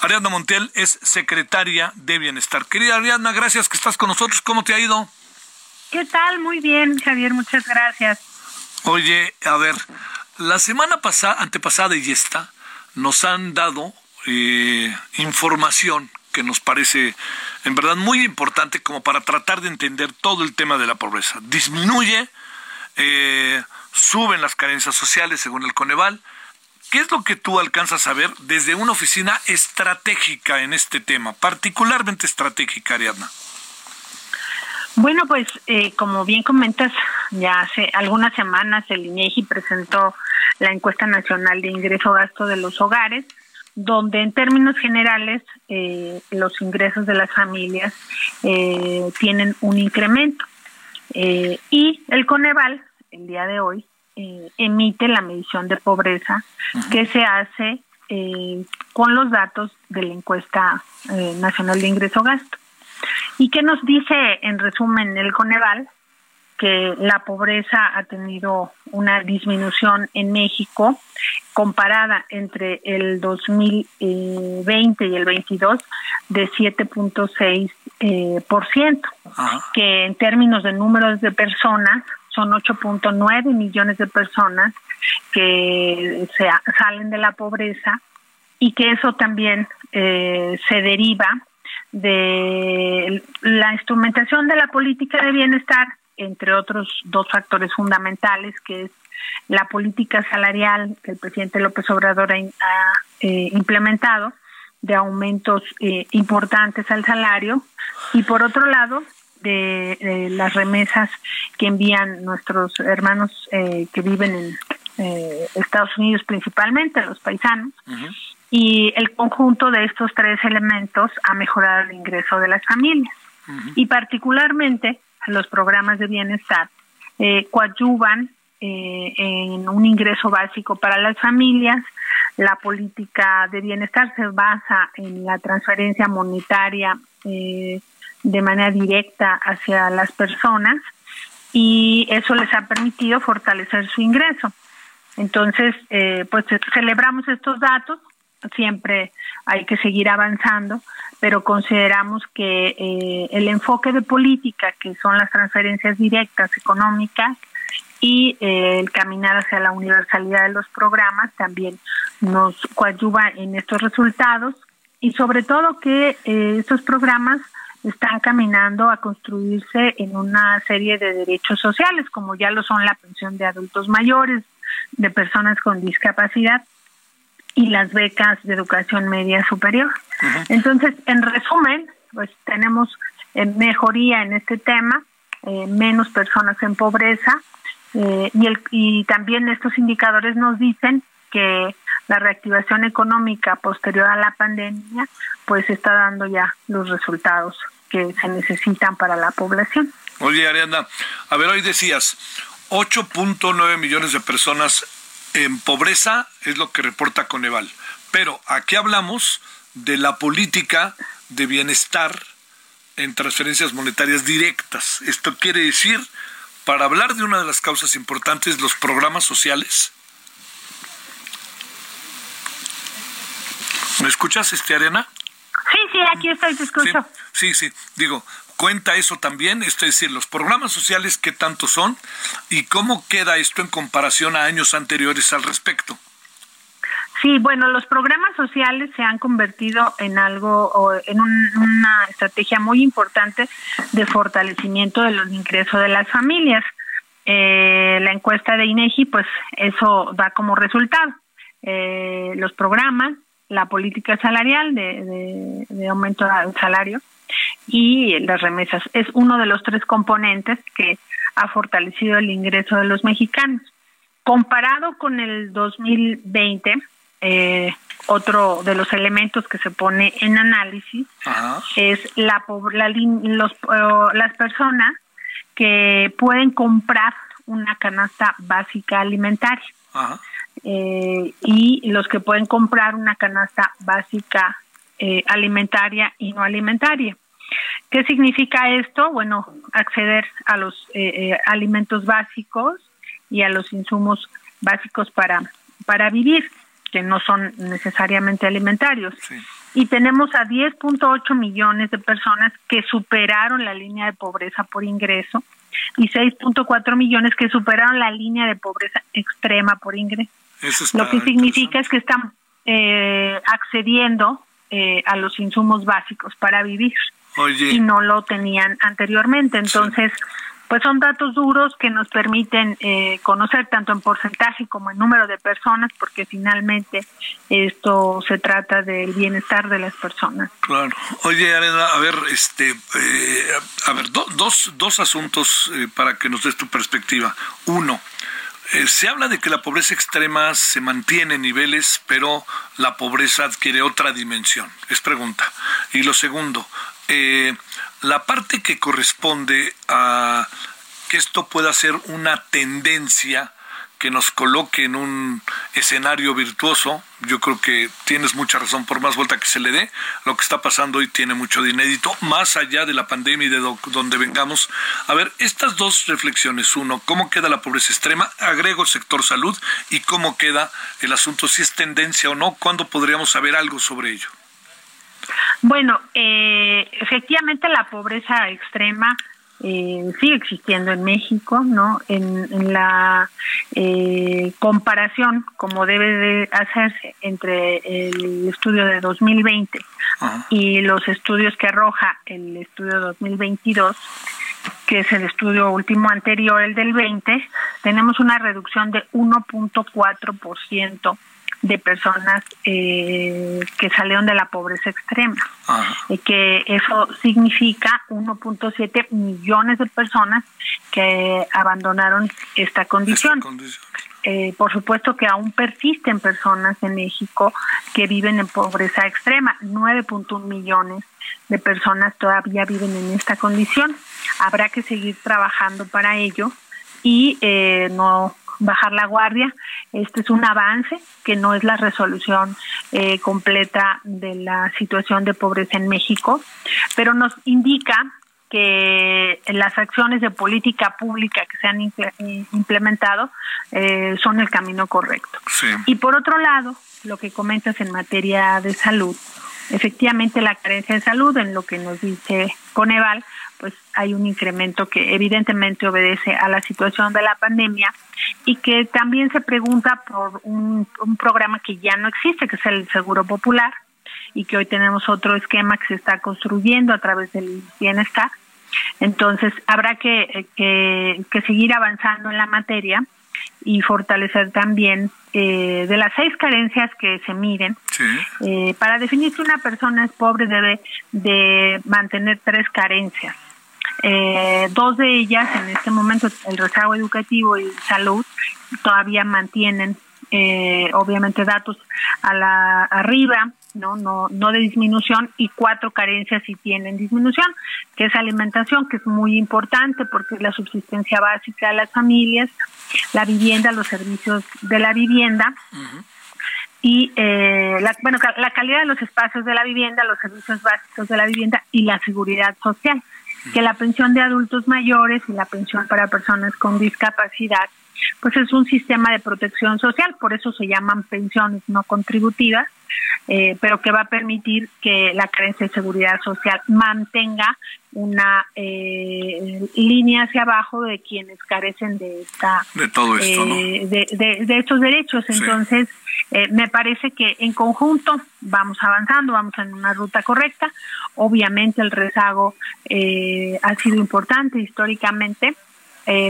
Ariadna Montiel es secretaria de Bienestar. Querida Ariadna, gracias que estás con nosotros. ¿Cómo te ha ido? ¿Qué tal? Muy bien, Javier, muchas gracias. Oye, a ver, la semana pasada, antepasada y esta, nos han dado eh, información que nos parece en verdad muy importante como para tratar de entender todo el tema de la pobreza. Disminuye, eh, suben las carencias sociales según el Coneval, ¿Qué es lo que tú alcanzas a ver desde una oficina estratégica en este tema, particularmente estratégica, Ariadna? Bueno, pues eh, como bien comentas, ya hace algunas semanas el INEGI presentó la encuesta nacional de ingreso-gasto de los hogares, donde en términos generales eh, los ingresos de las familias eh, tienen un incremento. y el Coneval, el día de hoy, eh, emite la medición de pobreza que se hace eh, con los datos de la encuesta eh, nacional de ingreso gasto. ¿Y qué nos dice en resumen el Coneval? Que la pobreza ha tenido una disminución en México comparada entre el 2020 y el 22 de 7.6%, por ciento, que en términos de números de personas son 8.9 millones de personas que se, salen de la pobreza y que eso también eh, se deriva de la instrumentación de la política de bienestar, entre otros dos factores fundamentales, que es la política salarial que el presidente López Obrador ha, eh, implementado, de aumentos eh, importantes al salario, y por otro lado, de, las remesas que envían nuestros hermanos eh, que viven en eh, Estados Unidos principalmente, los paisanos, y el conjunto de estos tres elementos ha mejorado el ingreso de las familias. Y particularmente los programas de bienestar eh, coadyuvan eh, en un ingreso básico para las familias. La política de bienestar se basa en la transferencia monetaria eh, de manera directa hacia las personas y eso les ha permitido fortalecer su ingreso. Entonces, eh, pues celebramos estos datos, siempre hay que seguir avanzando, pero consideramos que eh, el enfoque de política, que son las transferencias directas económicas, y eh, el caminar hacia la universalidad de los programas también nos coadyuva en estos resultados y sobre todo que estos programas están caminando a construirse en una serie de derechos sociales, como ya lo son la pensión de adultos mayores, de personas con discapacidad y las becas de educación media superior. Entonces, en resumen, pues tenemos eh, mejoría en este tema, eh, menos personas en pobreza eh, y, el, y también estos indicadores nos dicen que la reactivación económica posterior a la pandemia pues está dando ya los resultados que se necesitan para la población. Oye, Ariana, a ver, hoy decías 8.9 millones de personas en pobreza es lo que reporta Coneval, pero aquí hablamos de la política de bienestar en transferencias monetarias directas. Esto quiere decir, para hablar de una de las causas importantes, los programas sociales. ¿Me escuchas, este Arena? Sí, sí, aquí estoy, te escucho. Sí, sí, digo, ¿Cuenta eso también? Es decir, los programas sociales, ¿qué tanto son? ¿Y cómo queda esto en comparación a años anteriores al respecto? Sí, bueno, los programas sociales se han convertido en algo, en una estrategia muy importante de fortalecimiento de los ingresos de las familias. Eh, la encuesta de INEGI, pues eso da como resultado. Eh, los programas, la política salarial de, de aumento del salario y las remesas. Es uno de los tres componentes que ha fortalecido el ingreso de los mexicanos. Comparado con el 2020, eh, otro de los elementos que se pone en análisis es la, los, las personas que pueden comprar una canasta básica alimentaria eh, y los que pueden comprar una canasta básica eh, alimentaria y no alimentaria. ¿Qué significa esto? Bueno, acceder a los alimentos básicos y a los insumos básicos para, para vivir que no son necesariamente alimentarios. Y tenemos a 10.8 millones de personas que superaron la línea de pobreza por ingreso y 6.4 millones que superaron la línea de pobreza extrema por ingreso. Lo que significa es que están eh, accediendo eh, a los insumos básicos para vivir y no lo tenían anteriormente. Entonces, pues son datos duros que nos permiten eh, conocer tanto en porcentaje como en número de personas, porque finalmente esto se trata del bienestar de las personas. Claro. Oye, Arena, a ver, este, eh, a ver, dos, dos asuntos eh, para que nos des tu perspectiva. Uno, se habla de que la pobreza extrema se mantiene en niveles, pero la pobreza adquiere otra dimensión. Es pregunta. Y lo segundo, eh, la parte que corresponde a que esto pueda ser una tendencia que nos coloque en un escenario virtuoso. Yo creo que tienes mucha razón por más vuelta que se le dé. Lo que está pasando hoy tiene mucho de inédito, más allá de la pandemia y de donde vengamos. A ver, estas dos reflexiones. Uno, ¿cómo queda la pobreza extrema? Agrego el sector salud y cómo queda el asunto, si es tendencia o no, ¿cuándo podríamos saber algo sobre ello? Bueno, eh, efectivamente la pobreza extrema eh, sigue existiendo en México, ¿no? En, la eh, comparación, como debe de hacerse entre el estudio de 2020 y los estudios que arroja el estudio 2022, que es el estudio último anterior, el del 20, tenemos una reducción de 1.4% de personas eh, que salieron de la pobreza extrema. Y que eso significa 1.7 millones de personas que abandonaron esta condición. Eh, por supuesto que aún persisten personas en México que viven en pobreza extrema, 9.1 millones de personas todavía viven en esta condición. Habrá que seguir trabajando para ello y eh, no bajar la guardia. Este es un avance que no es la resolución eh, completa de la situación de pobreza en México, pero nos indica que las acciones de política pública que se han eh, implementado eh, son el camino correcto. Y por otro lado, lo que comentas en materia de salud, efectivamente la carencia de salud, en lo que nos dice Coneval, pues hay un incremento que evidentemente obedece a la situación de la pandemia y que también se pregunta por un, programa que ya no existe, que es el Seguro Popular, y que hoy tenemos otro esquema que se está construyendo a través del bienestar. Entonces, habrá que, que, seguir avanzando en la materia y fortalecer también eh, de las seis carencias que se Eh, para definir si una persona es pobre debe de mantener tres carencias. Eh, dos de ellas en este momento, el rezago educativo y salud, todavía mantienen eh, obviamente datos a la arriba, no, no, no de disminución y cuatro carencias sí tienen disminución, que es alimentación, que es muy importante porque es la subsistencia básica de las familias, la vivienda, los servicios de la vivienda. Y eh, la, bueno, la calidad de los espacios de la vivienda, los servicios básicos de la vivienda y la seguridad social que la pensión de adultos mayores y la pensión para personas con discapacidad pues es un sistema de protección social, por eso se llaman pensiones no contributivas, eh, pero que va a permitir que la carencia de seguridad social mantenga una eh, línea hacia abajo de quienes carecen de esta de todo esto, eh, de, de, estos derechos. Entonces, me parece que en conjunto vamos avanzando, vamos en una ruta correcta. Obviamente el rezago ha sido importante históricamente,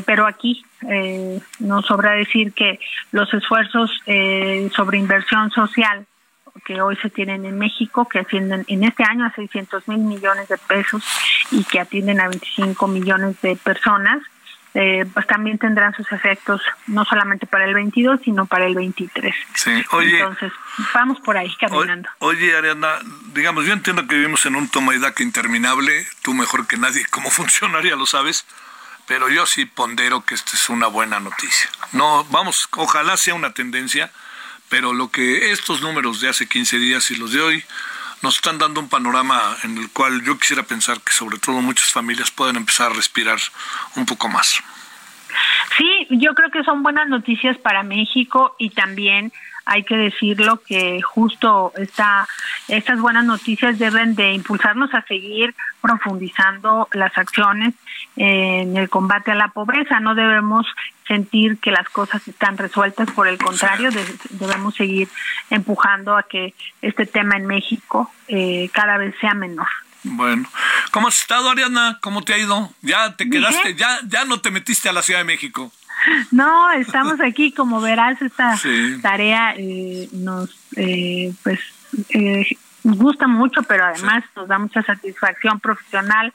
pero aquí eh, nos sobra decir que los esfuerzos eh, sobre inversión social que hoy se tienen en México, que ascienden en este año a 600 mil millones de pesos y que atienden a 25 millones de personas, eh, pues también tendrán sus efectos no solamente para el 22, sino para el 23. Sí, oye. Entonces, vamos por ahí caminando. Oye, Ariana, digamos, yo entiendo que vivimos en un toma y daca interminable, tú mejor que nadie, cómo funcionaría, lo sabes pero yo sí pondero que esta es una buena noticia. No, vamos, ojalá sea una tendencia, pero lo que estos números de hace 15 días y los de hoy nos están dando un panorama en el cual yo quisiera pensar que sobre todo muchas familias pueden empezar a respirar un poco más. Sí, yo creo que son buenas noticias para México y también hay que decirlo que justo esta, estas buenas noticias deben de impulsarnos a seguir profundizando las acciones en el combate a la pobreza. No debemos sentir que las cosas están resueltas, por el contrario, debemos seguir empujando a que este tema en México eh, cada vez sea menor. Bueno, ¿cómo has estado, Ariana? ¿Cómo te ha ido? ¿Ya te quedaste? ¿Ya, ya no te metiste a la Ciudad de México? No, estamos aquí, como verás, esta tarea eh, nos, eh, pues, eh, nos gusta mucho, pero además nos da mucha satisfacción profesional,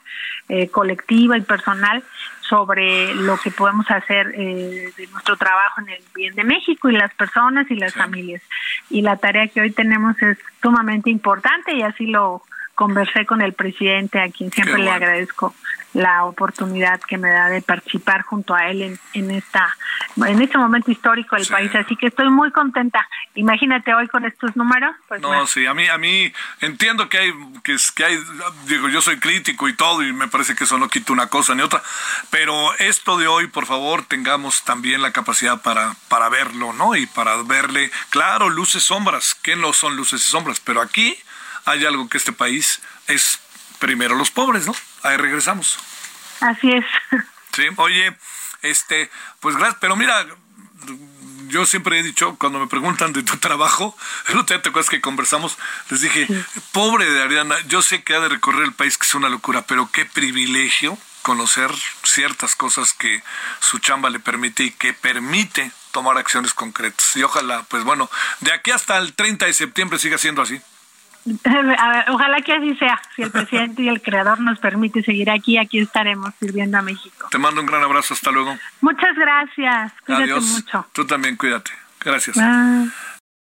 eh, colectiva y personal sobre lo que podemos hacer eh, de nuestro trabajo en el bien de México y las personas y las familias. Y la tarea que hoy tenemos es sumamente importante y así lo conversé con el presidente, a quien siempre le agradezco la oportunidad que me da de participar junto a él en, en esta en este momento histórico del país. Así que estoy muy contenta imagínate hoy con estos números pues no sí a mí a mí entiendo que hay que, que hay digo yo soy crítico y todo y me parece que eso no quita una cosa ni otra pero esto de hoy por favor tengamos también la capacidad para para verlo no y para verle claro luces sombras que no son luces y sombras pero aquí hay algo que este país es primero los pobres, ¿no? Ahí regresamos. Así es. Sí, oye, este, pues gracias, pero mira, yo siempre he dicho, cuando me preguntan de tu trabajo, el otro día te acuerdas que conversamos, les dije, pobre de Ariana, yo sé que ha de recorrer el país, que es una locura, pero qué privilegio conocer ciertas cosas que su chamba le permite y que permite tomar acciones concretas. Y ojalá, pues bueno, de aquí hasta el 30 de septiembre siga siendo así. ojalá que así sea. Si el presidente y el creador nos permite seguir aquí, aquí estaremos sirviendo a México. Te mando un gran abrazo. Hasta luego. Muchas gracias. Cuídate mucho. Tú también cuídate. Gracias.